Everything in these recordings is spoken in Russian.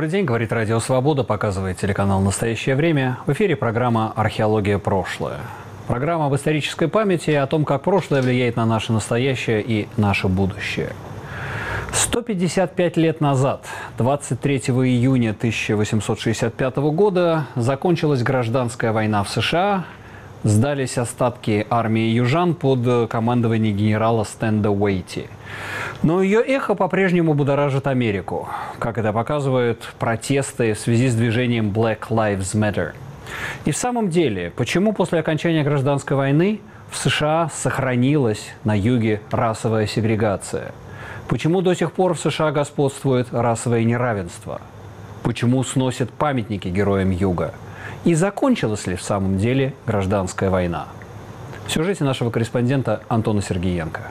Добрый день, говорит Радио Свобода, показывает телеканал «Настоящее время». В эфире программа «Археология. Прошлое». Программа об исторической памяти и о том, как прошлое влияет на наше настоящее и наше будущее. 155 лет назад, 23 июня 1865 года, закончилась гражданская война в США, сдались остатки армии южан под командованием генерала Стенда Уэйти. Но ее эхо по-прежнему будоражит Америку, как это показывают протесты в связи с движением Black Lives Matter. И в самом деле, почему после окончания гражданской войны в США сохранилась на юге расовая сегрегация? Почему до сих пор в США господствует расовое неравенство? Почему сносят памятники героям Юга? И закончилась ли в самом деле гражданская война? В сюжете нашего корреспондента Антона Сергеенко.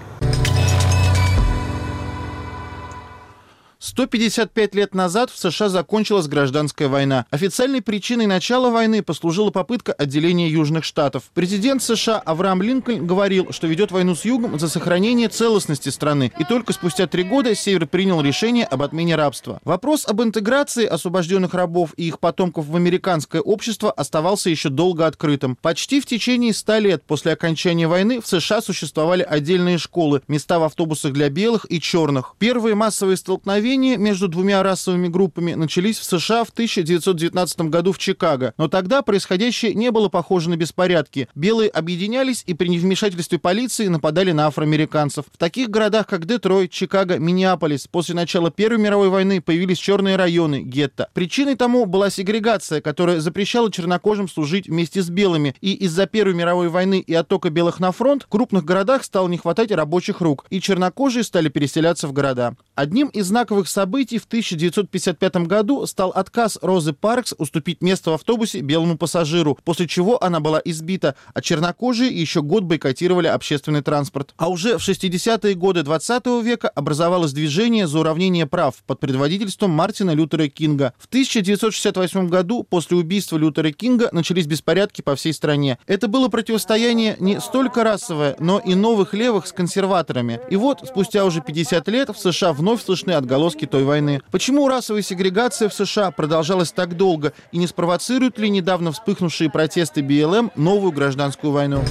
155 лет назад в США закончилась гражданская война. Официальной причиной начала войны послужила попытка отделения Южных Штатов. Президент США Авраам Линкольн говорил, что ведет войну с Югом за сохранение целостности страны. И только спустя три года Север принял решение об отмене рабства. Вопрос об интеграции освобожденных рабов и их потомков в американское общество оставался еще долго открытым. Почти в течение 100 лет после окончания войны в США существовали отдельные школы, места в автобусах для белых и черных. Первые массовые столкновения Столкновения между двумя расовыми группами начались в США в 1919 году в Чикаго, но тогда происходящее не было похоже на беспорядки. Белые объединялись и при невмешательстве полиции нападали на афроамериканцев. В таких городах, как Детройт, Чикаго, Миннеаполис, после начала Первой мировой войны появились черные районы, гетто. Причиной тому была сегрегация, которая запрещала чернокожим служить вместе с белыми, и из-за Первой мировой войны и оттока белых на фронт в крупных городах стало не хватать рабочих рук, и чернокожие стали переселяться в города. Одним из знаковых событий в 1955 году стал отказ Розы Паркс уступить место в автобусе белому пассажиру, после чего она была избита, а чернокожие еще год бойкотировали общественный транспорт. А уже в 60-е годы 20 века образовалось движение за уравнение прав под предводительством Мартина Лютера Кинга. В 1968 году после убийства Лютера Кинга начались беспорядки по всей стране. Это было противостояние не столько расовое, но и новых левых с консерваторами. И вот, спустя уже 50 лет в США вновь слышны отголоски отголоски той войны. Почему расовая сегрегация в США продолжалась так долго и не спровоцируют ли недавно вспыхнувшие протесты БЛМ новую гражданскую войну?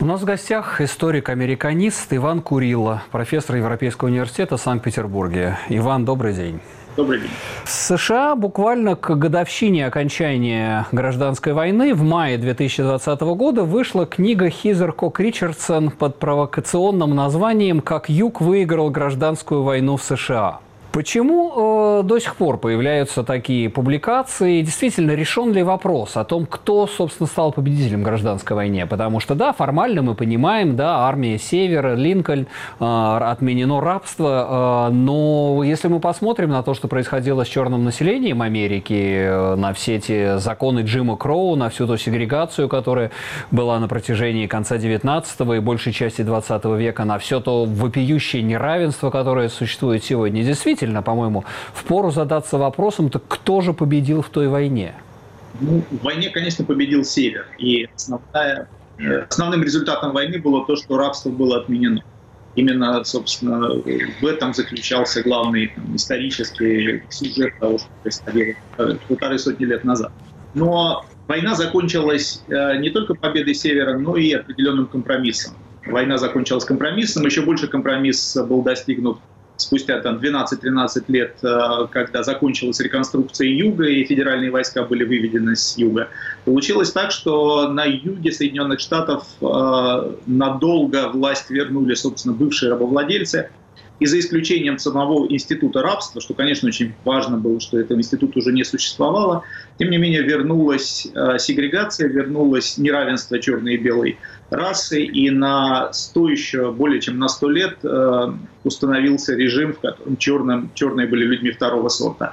У нас в гостях историк-американист Иван Курило, профессор Европейского университета Санкт-Петербурге. Иван, добрый день. Добрый день. В США буквально к годовщине окончания гражданской войны в мае 2020 года вышла книга Хизер Кок Ричардсон под провокационным названием «Как Юг выиграл гражданскую войну в США». Почему э, до сих пор появляются такие публикации? Действительно, решен ли вопрос о том, кто, собственно, стал победителем гражданской войне? Потому что, да, формально мы понимаем, да, армия Севера, Линкольн, э, отменено рабство, э, но если мы посмотрим на то, что происходило с черным населением Америки, э, на все эти законы Джима Кроу, на всю ту сегрегацию, которая была на протяжении конца 19 и большей части 20 века, на все то вопиющее неравенство, которое существует сегодня, действительно, действительно, по-моему, впору задаться вопросом, так кто же победил в той войне? Ну, в войне, конечно, победил Север. И основная, э, основным результатом войны было то, что рабство было отменено. Именно, собственно, в этом заключался главный там, исторический сюжет того, что происходило э, полторы сотни лет назад. Но война закончилась э, не только победой Севера, но и определенным компромиссом. Война закончилась компромиссом, еще больше компромисс был достигнут спустя там 12-13 лет, э, когда закончилась реконструкция юга и федеральные войска были выведены с юга, получилось так, что на юге Соединенных Штатов э, надолго власть вернули, собственно, бывшие рабовладельцы, и за исключением самого института рабства, что, конечно, очень важно было, что этого института уже не существовало, тем не менее вернулась э, сегрегация, вернулось неравенство черной и белой расы, и на 100 еще, более чем на 100 лет э, установился режим, в котором черным, черные были людьми второго сорта.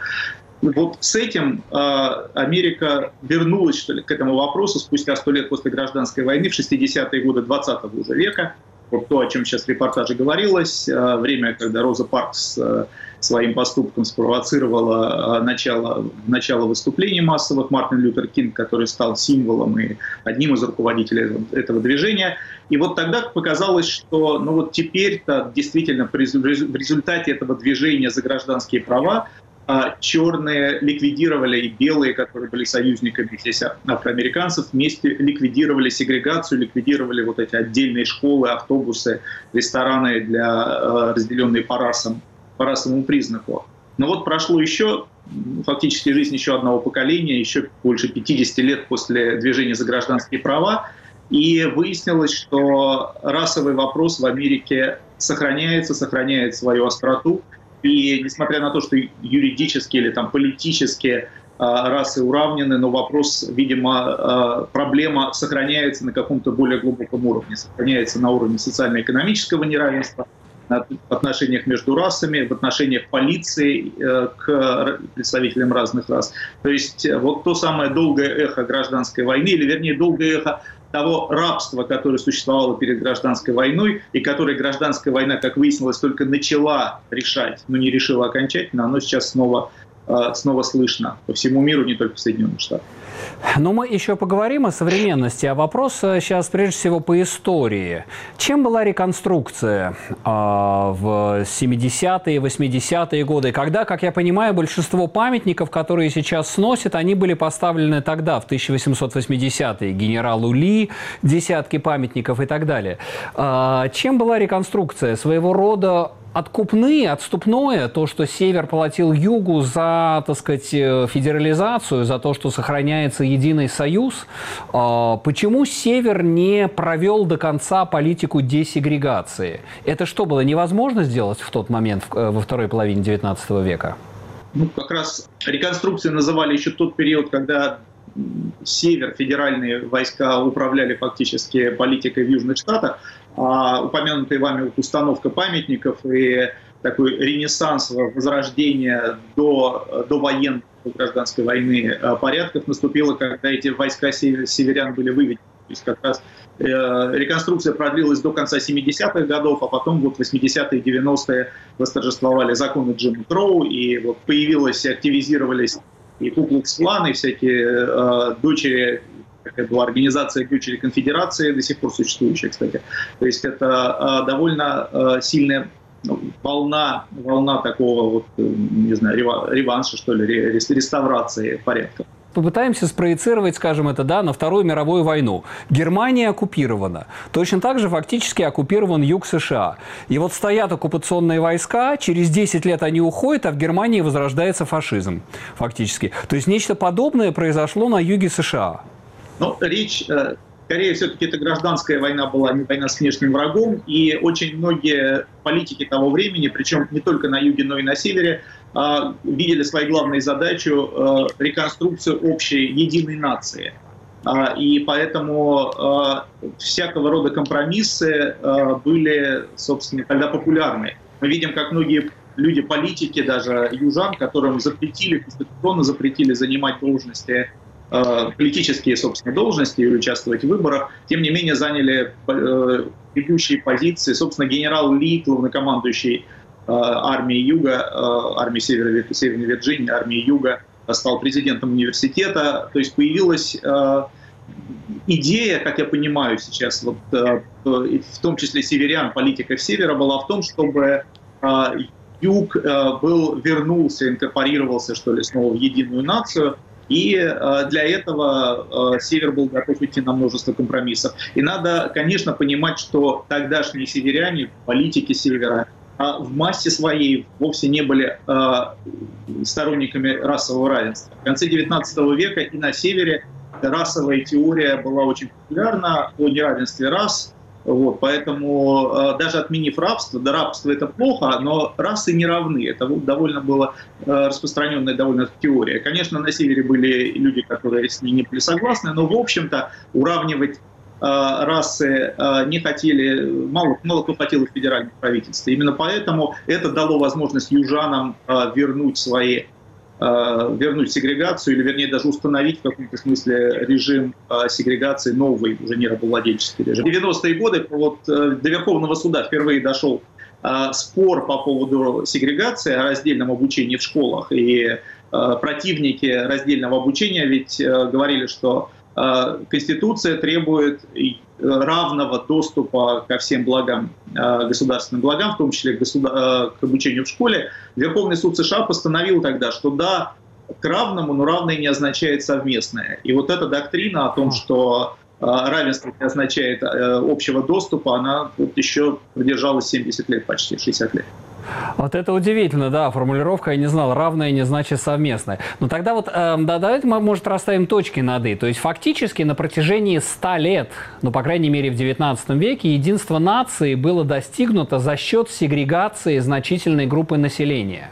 Вот с этим э, Америка вернулась что ли, к этому вопросу спустя 100 лет после гражданской войны, в 60-е годы 20 уже века, то, о чем сейчас в репортаже говорилось, э, время, когда Роза Паркс э, своим поступком спровоцировала начало, начало выступлений массовых Мартин Лютер Кинг, который стал символом и одним из руководителей этого движения. И вот тогда показалось, что ну вот теперь-то действительно в результате этого движения за гражданские права черные ликвидировали и белые, которые были союзниками здесь афроамериканцев, вместе ликвидировали сегрегацию, ликвидировали вот эти отдельные школы, автобусы, рестораны для э, разделенные по расам, по расовому признаку. Но вот прошло еще фактически жизнь еще одного поколения, еще больше 50 лет после движения за гражданские права, и выяснилось, что расовый вопрос в Америке сохраняется, сохраняет свою остроту, и несмотря на то, что юридически или там политически а, расы уравнены, но вопрос, видимо, а, проблема сохраняется на каком-то более глубоком уровне, сохраняется на уровне социально-экономического неравенства, в отношениях между расами, в отношениях полиции э, к представителям разных рас. То есть э, вот то самое долгое эхо гражданской войны, или вернее долгое эхо того рабства, которое существовало перед гражданской войной, и которое гражданская война, как выяснилось, только начала решать, но не решила окончательно, оно сейчас снова, снова слышно по всему миру, не только в Соединенных Штатах. Но мы еще поговорим о современности. А вопрос сейчас прежде всего по истории. Чем была реконструкция э, в 70-е, 80-е годы, когда, как я понимаю, большинство памятников, которые сейчас сносят, они были поставлены тогда, в 1880-е, генералу Ли, десятки памятников и так далее. Э, чем была реконструкция? Своего рода откупные, отступное, то, что Север платил Югу за, так сказать, э, федерализацию, за то, что сохраняется единый союз, а, почему Север не провел до конца политику десегрегации? Это что, было невозможно сделать в тот момент, э, во второй половине XIX века? Ну, как раз реконструкцией называли еще тот период, когда север, федеральные войска управляли фактически политикой в Южных Штатах, упомянутая вами установка памятников и такой ренессанс, возрождение до, до военной гражданской войны э, порядков наступило, когда эти войска северян были выведены. То есть как раз э, реконструкция продлилась до конца 70-х годов, а потом вот 80-е и 90-е восторжествовали законы Джима Кроу, и вот появилась, активизировались и Куклукс-клан, и всякие э, дочери это была организация дочери конфедерации, до сих пор существующая, кстати. То есть это э, довольно э, сильная ну, волна, волна такого вот, э, не знаю, реванша, что ли, реставрации порядка попытаемся спроецировать, скажем это, да, на Вторую мировую войну. Германия оккупирована. Точно так же фактически оккупирован юг США. И вот стоят оккупационные войска, через 10 лет они уходят, а в Германии возрождается фашизм фактически. То есть нечто подобное произошло на юге США. Ну, речь э, скорее все-таки это гражданская война была, не война с внешним врагом, и очень многие политики того времени, причем не только на юге, но и на севере, а, видели своей главной задачей э, реконструкцию общей единой нации. А, и поэтому э, всякого рода компромиссы э, были, собственно, тогда популярны. Мы видим, как многие люди, политики, даже южан, которым запретили, конституционно запретили занимать должности политические, собственно, должности и участвовать в выборах, тем не менее заняли ведущие позиции. Собственно, генерал Ли, главнокомандующий Э, армии Юга, э, армии Северной, Северной Вирджинии, армии Юга, стал президентом университета. То есть появилась э, идея, как я понимаю сейчас, вот, в том числе северян, политиков Севера, была в том, чтобы Юг был, вернулся, инкорпорировался, что ли, снова в единую нацию, и для этого Север был готов идти на множество компромиссов. И надо, конечно, понимать, что тогдашние северяне, политики Севера, а в массе своей вовсе не были э, сторонниками расового равенства. В конце XIX века и на севере расовая теория была очень популярна о неравенстве рас. Вот, поэтому э, даже отменив рабство, да рабство это плохо, но расы не равны. Это довольно была распространенная довольно теория. Конечно, на севере были люди, которые с ней не были согласны, но в общем-то уравнивать Э, расы э, не хотели, мало, мало кто хотел их федеральных правительств. Именно поэтому это дало возможность южанам вернуть свои вернуть сегрегацию, или вернее даже установить в каком-то смысле режим сегрегации, новый, уже не рабовладельческий режим. В 90-е годы вот, до Верховного суда впервые дошел спор по поводу сегрегации, о раздельном обучении в школах. И противники раздельного обучения ведь говорили, что Конституция требует равного доступа ко всем благам, государственным благам, в том числе к, государ... к обучению в школе. Верховный суд США постановил тогда, что да, к равному, но равное не означает совместное. И вот эта доктрина о том, что э, равенство не означает э, общего доступа, она вот еще продержалась 70 лет, почти 60 лет. Вот это удивительно, да, формулировка, я не знал, равное не значит совместное. Но тогда вот, э, да, давайте мы, может, расставим точки над «и». То есть фактически на протяжении 100 лет, ну, по крайней мере, в 19 веке, единство нации было достигнуто за счет сегрегации значительной группы населения.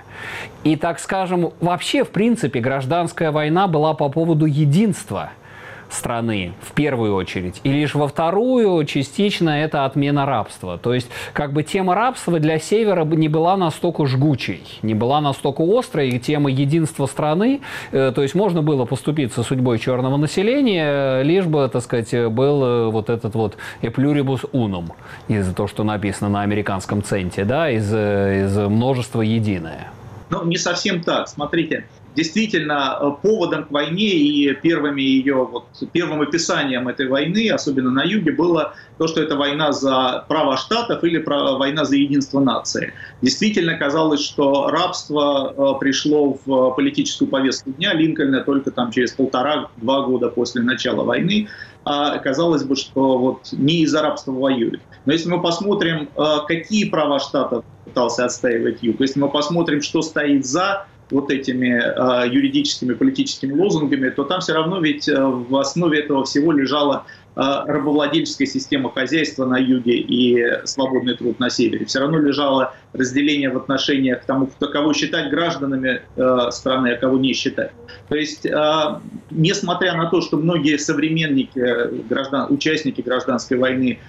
И, так скажем, вообще, в принципе, гражданская война была по поводу единства – страны в первую очередь, и лишь во вторую частично это отмена рабства. То есть как бы тема рабства для Севера не была настолько жгучей, не была настолько острой, и тема единства страны, э, то есть можно было поступиться судьбой черного населения, лишь бы, так сказать, был э, вот этот вот «epluribus unum», из того, что написано на американском центе, да, из, э, из множества единое. Ну, не совсем так. Смотрите, действительно э, поводом к войне и первыми ее, вот, первым описанием этой войны, особенно на юге, было то, что это война за право штатов или война за единство нации. Действительно казалось, что рабство э, пришло в политическую повестку дня Линкольна только там через полтора-два года после начала войны. А казалось бы, что вот не из-за рабства воюют. Но если мы посмотрим, э, какие права штатов пытался отстаивать Юг, если мы посмотрим, что стоит за вот этими э, юридическими, политическими лозунгами, то там все равно ведь э, в основе этого всего лежала рабовладельческая система хозяйства на юге и свободный труд на севере. Все равно лежало разделение в отношениях к тому, кто, кого считать гражданами э, страны, а кого не считать. То есть, э, несмотря на то, что многие современники, граждан, участники гражданской войны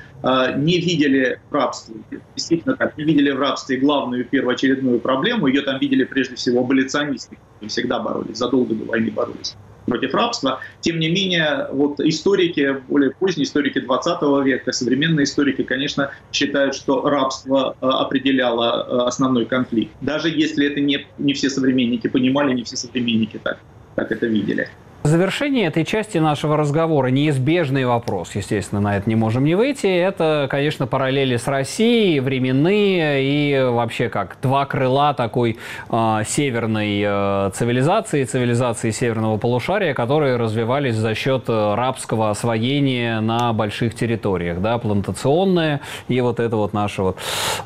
не видели в рабстве, действительно так, не видели в рабстве главную первоочередную проблему, ее там видели прежде всего аболиционисты, которые всегда боролись, задолго до войны боролись против рабства. Тем не менее, вот историки, более поздние историки 20 века, современные историки, конечно, считают, что рабство а, определяло а, основной конфликт. Даже если это не, не все современники понимали, не все современники так, так это видели. В завершении этой части нашего разговора неизбежный вопрос, естественно, на это не можем не выйти, это, конечно, параллели с Россией, временные и вообще как два крыла такой э, северной э, цивилизации, цивилизации северного полушария, которые развивались за счет рабского освоения на больших территориях, да, плантационное и вот это вот наше вот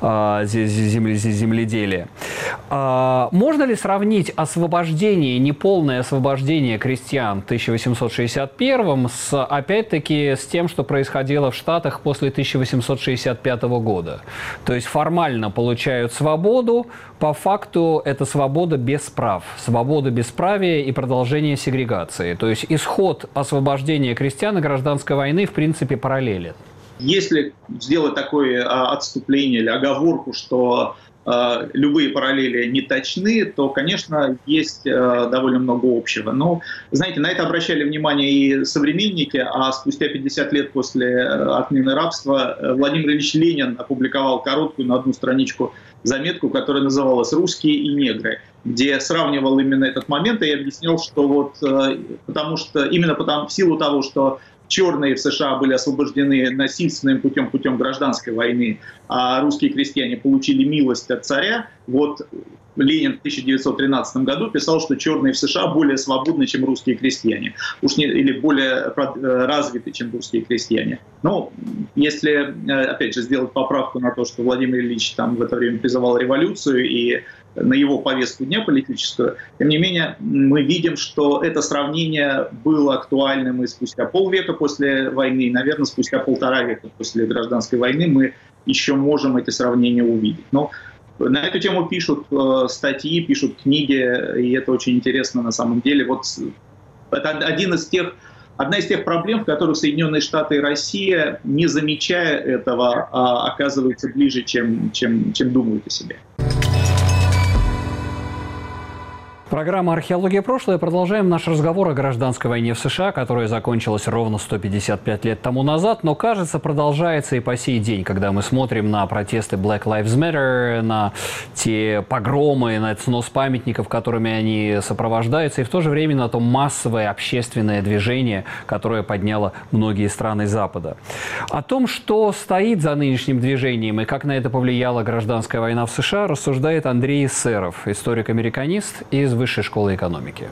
э, земле, земледелие. Э, можно ли сравнить освобождение, неполное освобождение крестьян в 1861 с, опять-таки, с тем, что происходило в Штатах после 1865 года. То есть формально получают свободу, по факту это свобода без прав, свобода бесправия и продолжение сегрегации. То есть исход освобождения крестьян и гражданской войны в принципе параллелен. Если сделать такое а, отступление или оговорку, что Э, любые параллели не точны, то, конечно, есть э, довольно много общего. Но, знаете, на это обращали внимание и современники, а спустя 50 лет после э, отмены рабства Владимир Ильич Ленин опубликовал короткую на одну страничку заметку, которая называлась «Русские и негры», где сравнивал именно этот момент и объяснял, что вот потому что именно потому, в силу того, что черные в США были освобождены насильственным путем, путем гражданской войны, а русские крестьяне получили милость от царя. Вот Ленин в 1913 году писал, что черные в США более свободны, чем русские крестьяне, уж не, или более э, развиты, чем русские крестьяне. Но если, э, опять же, сделать поправку на то, что Владимир Ильич там в это время призывал революцию и на его повестку дня политическую. Тем не менее, мы видим, что это сравнение было актуальным и спустя полвека после войны, и, наверное, спустя полтора века после гражданской войны мы еще можем эти сравнения увидеть. Но на эту тему пишут э, статьи, пишут книги, и это очень интересно на самом деле. Вот это один из тех, одна из тех проблем, в которых Соединенные Штаты и Россия, не замечая этого, а оказываются ближе, чем, чем, чем думают о себе. Программа «Археология. Прошлое». Продолжаем наш разговор о гражданской войне в США, которая закончилась ровно 155 лет тому назад, но, кажется, продолжается и по сей день, когда мы смотрим на протесты Black Lives Matter, на те погромы, на снос памятников, которыми они сопровождаются, и в то же время на то массовое общественное движение, которое подняло многие страны Запада. О том, что стоит за нынешним движением и как на это повлияла гражданская война в США, рассуждает Андрей Серов, историк-американист из Высшей школы экономики.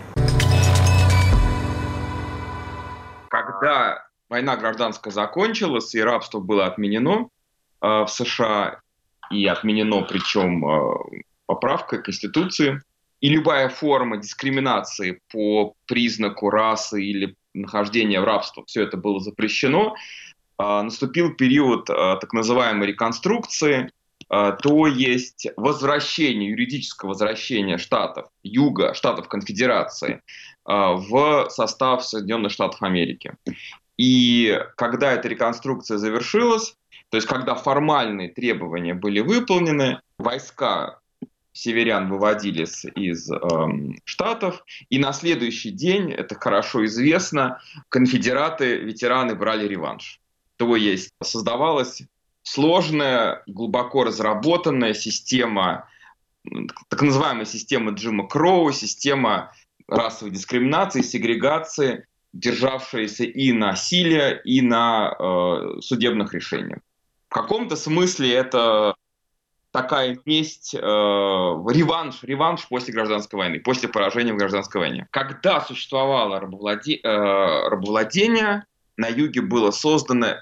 Когда война гражданская закончилась и рабство было отменено э, в США, и отменено причем э, поправкой Конституции, и любая форма дискриминации по признаку расы или нахождения в рабстве, все это было запрещено, э, наступил период э, так называемой реконструкции, то есть возвращение, юридическое возвращение штатов Юга, штатов Конфедерации а, в состав Соединенных Штатов Америки. И когда эта реконструкция завершилась, то есть когда формальные требования были выполнены, войска северян выводились из э, штатов, и на следующий день, это хорошо известно, конфедераты, ветераны брали реванш. То есть создавалась сложная, глубоко разработанная система, так называемая система Джима Кроу, система расовой дискриминации, сегрегации, державшаяся и на силе, и на э, судебных решениях. В каком-то смысле это такая месть, э, реванш, реванш после гражданской войны, после поражения в гражданской войне. Когда существовало рабовладе, э, рабовладение, на юге было создано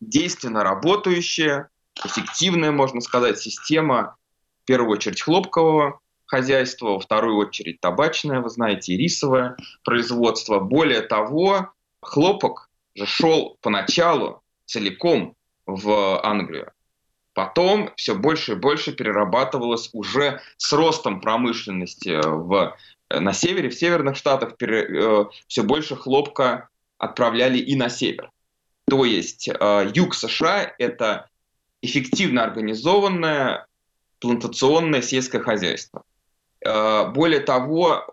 действенно работающая, эффективная, можно сказать, система, в первую очередь, хлопкового хозяйства, во вторую очередь табачное, вы знаете, рисовое производство. Более того, хлопок же шел поначалу целиком в Англию. Потом все больше и больше перерабатывалось уже с ростом промышленности в, на севере, в северных штатах пере, э, все больше хлопка отправляли и на север. То есть э, юг США – это эффективно организованное плантационное сельское хозяйство. Э, более того,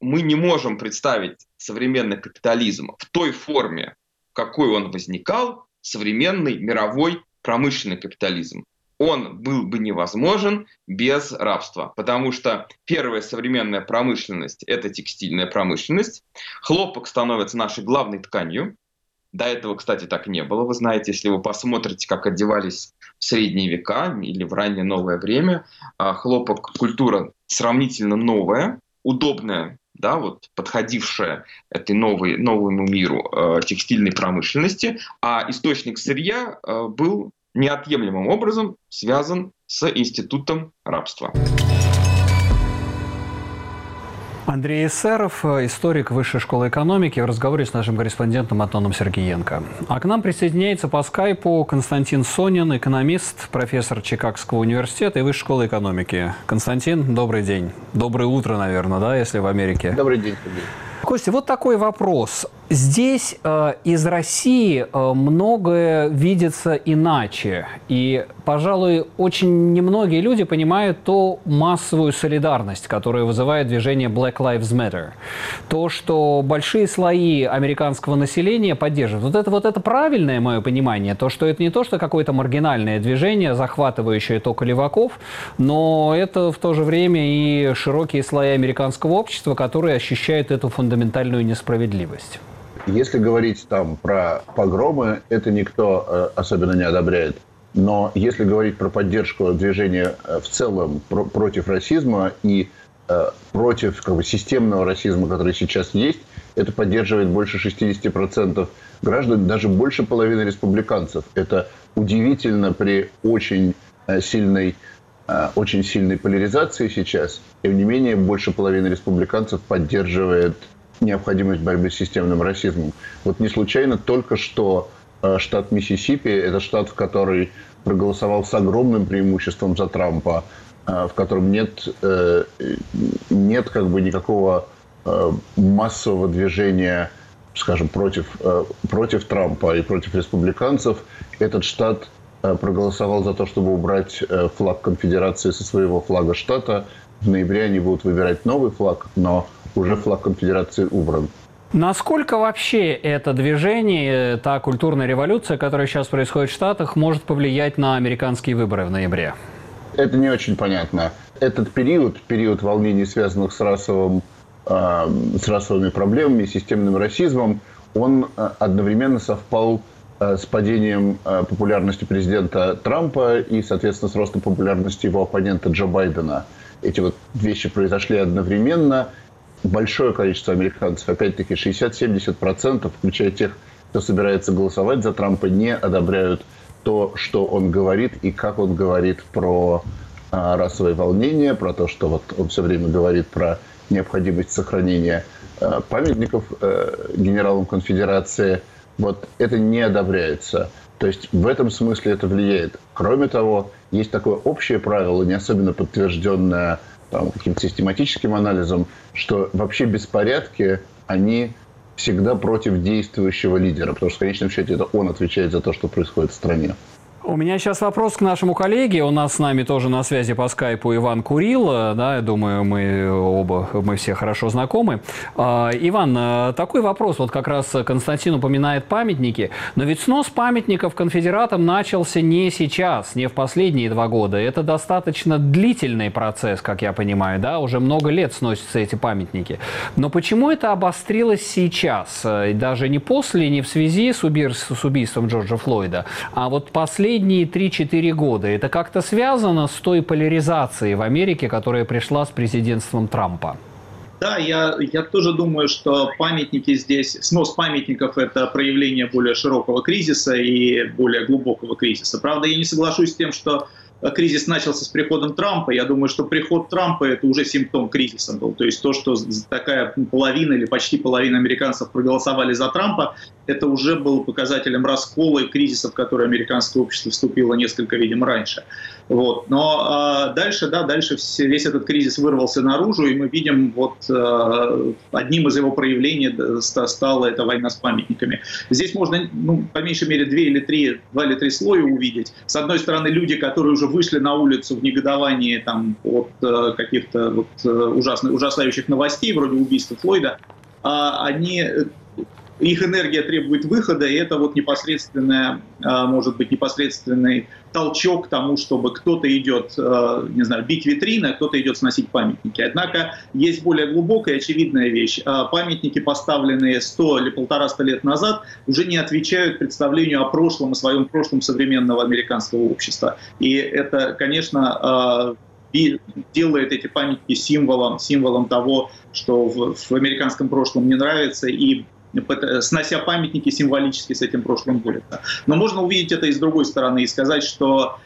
мы не можем представить современный капитализм в той форме, в какой он возникал, современный мировой промышленный капитализм. Он был бы невозможен без рабства, потому что первая современная промышленность – это текстильная промышленность. Хлопок становится нашей главной тканью, до этого, кстати, так не было. Вы знаете, если вы посмотрите, как одевались в средние века или в раннее новое время, а, хлопок культура сравнительно новая, удобная, да, вот подходившая этой новой, новому миру э, текстильной промышленности, а источник сырья э, был неотъемлемым образом связан с институтом рабства. Андрей Эссеров, историк Высшей школы экономики, в разговоре с нашим корреспондентом Антоном Сергеенко. А к нам присоединяется по скайпу Константин Сонин, экономист, профессор Чикагского университета и Высшей школы экономики. Константин, добрый день. Доброе утро, наверное, да, если в Америке. Добрый день. Костя, вот такой вопрос. Здесь э, из России э, многое видится иначе. И, пожалуй, очень немногие люди понимают ту массовую солидарность, которая вызывает движение Black Lives Matter. То, что большие слои американского населения поддерживают. Вот это, вот это правильное мое понимание. То, что это не то, что какое-то маргинальное движение, захватывающее только леваков, но это в то же время и широкие слои американского общества, которые ощущают эту фундаментальную несправедливость. Если говорить там про погромы, это никто э, особенно не одобряет. Но если говорить про поддержку движения э, в целом про против расизма и э, против как бы, системного расизма, который сейчас есть, это поддерживает больше 60% граждан, даже больше половины республиканцев. Это удивительно при очень э, сильной э, очень сильной поляризации сейчас. Тем не менее, больше половины республиканцев поддерживает необходимость борьбы с системным расизмом. Вот не случайно только что э, штат Миссисипи – это штат, в который проголосовал с огромным преимуществом за Трампа, э, в котором нет, э, нет как бы никакого массового движения, скажем, против, против Трампа и против республиканцев. Этот штат проголосовал за то, чтобы убрать флаг конфедерации со своего флага штата. В ноябре они будут выбирать новый флаг, но уже флаг конфедерации убран. Насколько вообще это движение, та культурная революция, которая сейчас происходит в Штатах, может повлиять на американские выборы в ноябре? Это не очень понятно. Этот период, период волнений, связанных с, расовым, э, с расовыми проблемами, системным расизмом, он э, одновременно совпал э, с падением популярности президента Трампа и, соответственно, с ростом популярности его оппонента Джо Байдена. Эти вот вещи произошли одновременно – большое количество американцев, опять-таки 60-70%, включая тех, кто собирается голосовать за Трампа, не одобряют то, что он говорит и как он говорит про а, расовое волнение, про то, что вот он все время говорит про необходимость сохранения а, памятников а, генералам конфедерации. Вот это не одобряется. То есть в этом смысле это влияет. Кроме того, есть такое общее правило, не особенно подтвержденное там, каким-то систематическим анализом, что вообще беспорядки, они всегда против действующего лидера, потому что в конечном счете это он отвечает за то, что происходит в стране. У меня сейчас вопрос к нашему коллеге. У нас с нами тоже на связи по скайпу Иван Курил. Да, я думаю, мы оба, мы все хорошо знакомы. А, Иван, а, такой вопрос. Вот как раз Константин упоминает памятники. Но ведь снос памятников конфедератам начался не сейчас, не в последние два года. Это достаточно длительный процесс, как я понимаю. Да? Уже много лет сносятся эти памятники. Но почему это обострилось сейчас? Даже не после, не в связи с, убийством Джорджа Флойда, а вот последние последние 3-4 года. Это как-то связано с той поляризацией в Америке, которая пришла с президентством Трампа? Да, я, я тоже думаю, что памятники здесь, снос памятников – это проявление более широкого кризиса и более глубокого кризиса. Правда, я не соглашусь с тем, что кризис начался с приходом Трампа. Я думаю, что приход Трампа это уже симптом кризиса был. То есть то, что такая половина или почти половина американцев проголосовали за Трампа, это уже было показателем раскола и кризиса, в который американское общество вступило несколько, видимо, раньше. Вот. Но а, дальше, да, дальше весь этот кризис вырвался наружу, и мы видим, вот а, одним из его проявлений стала эта война с памятниками. Здесь можно, ну, по меньшей мере, две или три, два или три слоя увидеть. С одной стороны, люди, которые уже вышли на улицу в негодовании там, от э, каких-то вот, э, ужасных, ужасающих новостей, вроде убийства Флойда, а они их энергия требует выхода, и это вот непосредственная, а, может быть, непосредственный толчок к тому, чтобы кто-то идет, а, не знаю, бить витрины, а кто-то идет сносить памятники. Однако есть более глубокая и очевидная вещь. А, памятники, поставленные 100 или полтораста лет назад, уже не отвечают представлению о прошлом, о своем прошлом современного американского общества. И это, конечно, делает эти памятники символом, символом того, что в, в американском прошлом не нравится, и снося памятники символически с этим прошлым борется. Но можно увидеть это и с другой стороны и сказать, что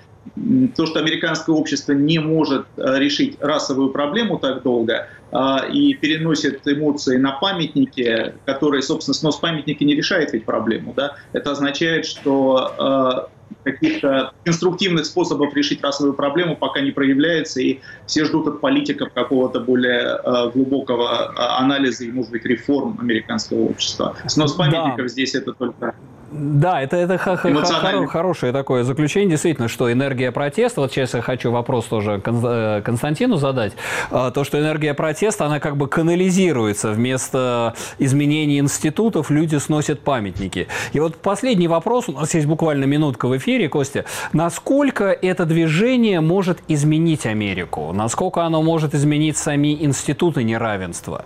то, что американское общество не может э, решить расовую проблему так долго а, и переносит эмоции на памятники, которые, собственно, снос памятники не решает ведь проблему, да, это означает, что э, каких-то конструктивных способов решить расовую проблему пока не проявляется, и все ждут от политиков какого-то более э, глубокого анализа и, может быть, реформ американского общества. Снос памятников да. здесь это только да, это, это х- х- хорошее такое заключение, действительно, что энергия протеста, вот сейчас я хочу вопрос тоже э, Константину задать, а, то, что энергия протеста, она как бы канализируется, вместо изменений институтов люди сносят памятники. И вот последний вопрос, у нас есть буквально минутка в эфире, Костя, насколько это движение может изменить Америку? Насколько оно может изменить сами институты неравенства?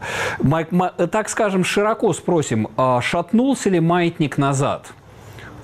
Так скажем, широко спросим, а шатнулся ли маятник назад?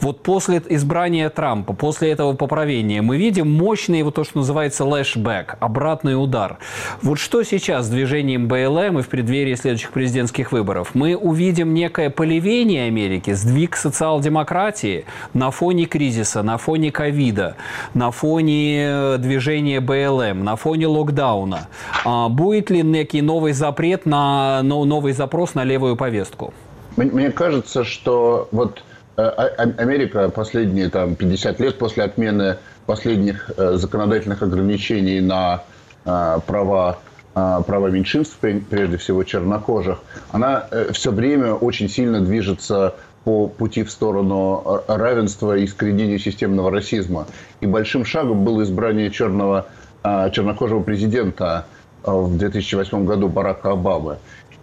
Вот после избрания Трампа, после этого поправения, мы видим мощный вот то, что называется лэшбэк, обратный удар. Вот что сейчас с движением БЛМ и в преддверии следующих президентских выборов? Мы увидим некое поливение Америки, сдвиг социал-демократии на фоне кризиса, на фоне ковида, на фоне э, движения БЛМ, на фоне локдауна. А будет ли некий новый запрет на новый запрос на левую повестку? Мне кажется, что вот Америка последние там, 50 лет после отмены последних э, законодательных ограничений на э, права а, права меньшинств, прежде всего чернокожих, она э, все время очень сильно движется по пути в сторону равенства и искоренения системного расизма. И большим шагом было избрание черного, а, чернокожего президента в 2008 году Барака Обамы.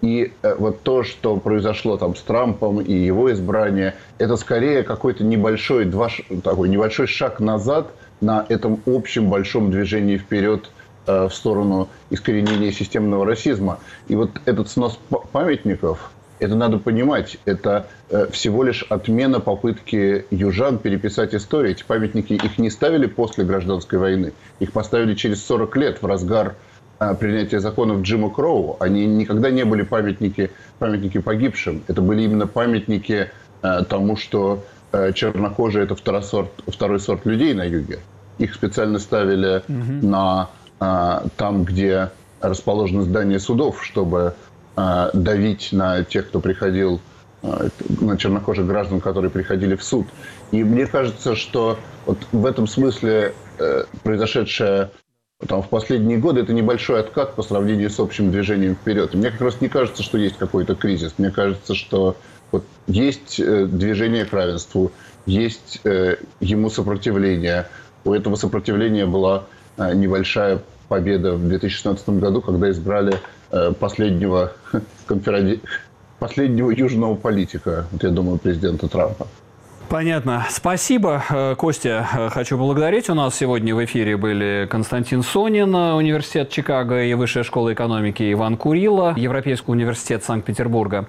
И э, вот то, что произошло там с Трампом и его избрание, это скорее какой-то небольшой, два, такой небольшой шаг назад на этом общем большом движении вперед э, в сторону искоренения системного расизма. И вот этот снос памятников, это надо понимать, это э, всего лишь отмена попытки южан переписать историю. Эти памятники, их не ставили после гражданской войны, их поставили через 40 лет в разгар принятия законов Джима Кроу, они никогда не были памятники, памятники погибшим. Это были именно памятники а, тому, что а, чернокожие – это второй сорт, второй сорт людей на юге. Их специально ставили угу. на, там, где расположено здание судов, чтобы давить на тех, кто приходил, на чернокожих граждан, которые приходили в суд. И мне кажется, что вот в этом смысле э, произошедшее там, в последние годы это небольшой откат по сравнению с общим движением вперед. И мне как раз не кажется, что есть какой-то кризис. Мне кажется, что вот есть э, движение к равенству, есть э, ему сопротивление. У этого сопротивления была э, небольшая победа в 2016 году, когда избрали э, последнего, конферади... последнего южного политика, вот, я думаю, президента Трампа. Понятно. Спасибо, э, Костя. Э, хочу поблагодарить. У нас сегодня в эфире были Константин Сонин, Университет Чикаго и Высшая школа экономики Иван Курила, Европейский университет Санкт-Петербурга.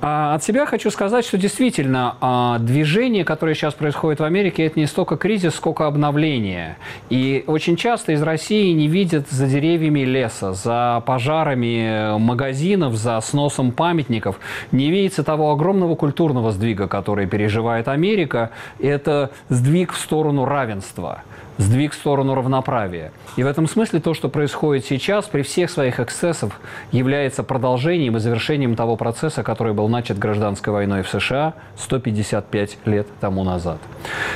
А от себя хочу сказать, что действительно а, движение, которое сейчас происходит в Америке, это не столько кризис, сколько обновление. И очень часто из России не видят за деревьями леса, за пожарами магазинов, за сносом памятников. Не видится того огромного культурного сдвига, который переживает Америка, Америка – это сдвиг в сторону равенства, сдвиг в сторону равноправия. И в этом смысле то, что происходит сейчас, при всех своих эксцессах, является продолжением и завершением того процесса, который был начат гражданской войной в США 155 лет тому назад.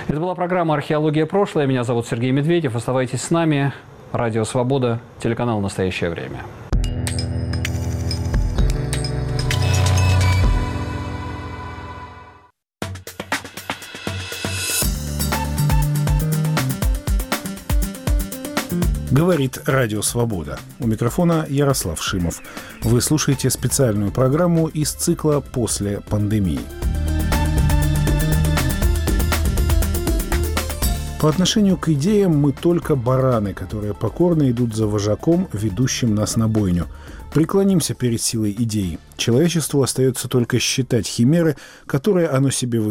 Это была программа «Археология. Прошлое». Меня зовут Сергей Медведев. Оставайтесь с нами. Радио «Свобода», телеканал «Настоящее время». Говорит Радио Свобода. У микрофона Ярослав Шимов. Вы слушаете специальную программу из цикла «После пандемии». По отношению к идеям мы только бараны, которые покорно идут за вожаком, ведущим нас на бойню. Преклонимся перед силой идей. Человечеству остается только считать химеры, которые оно себе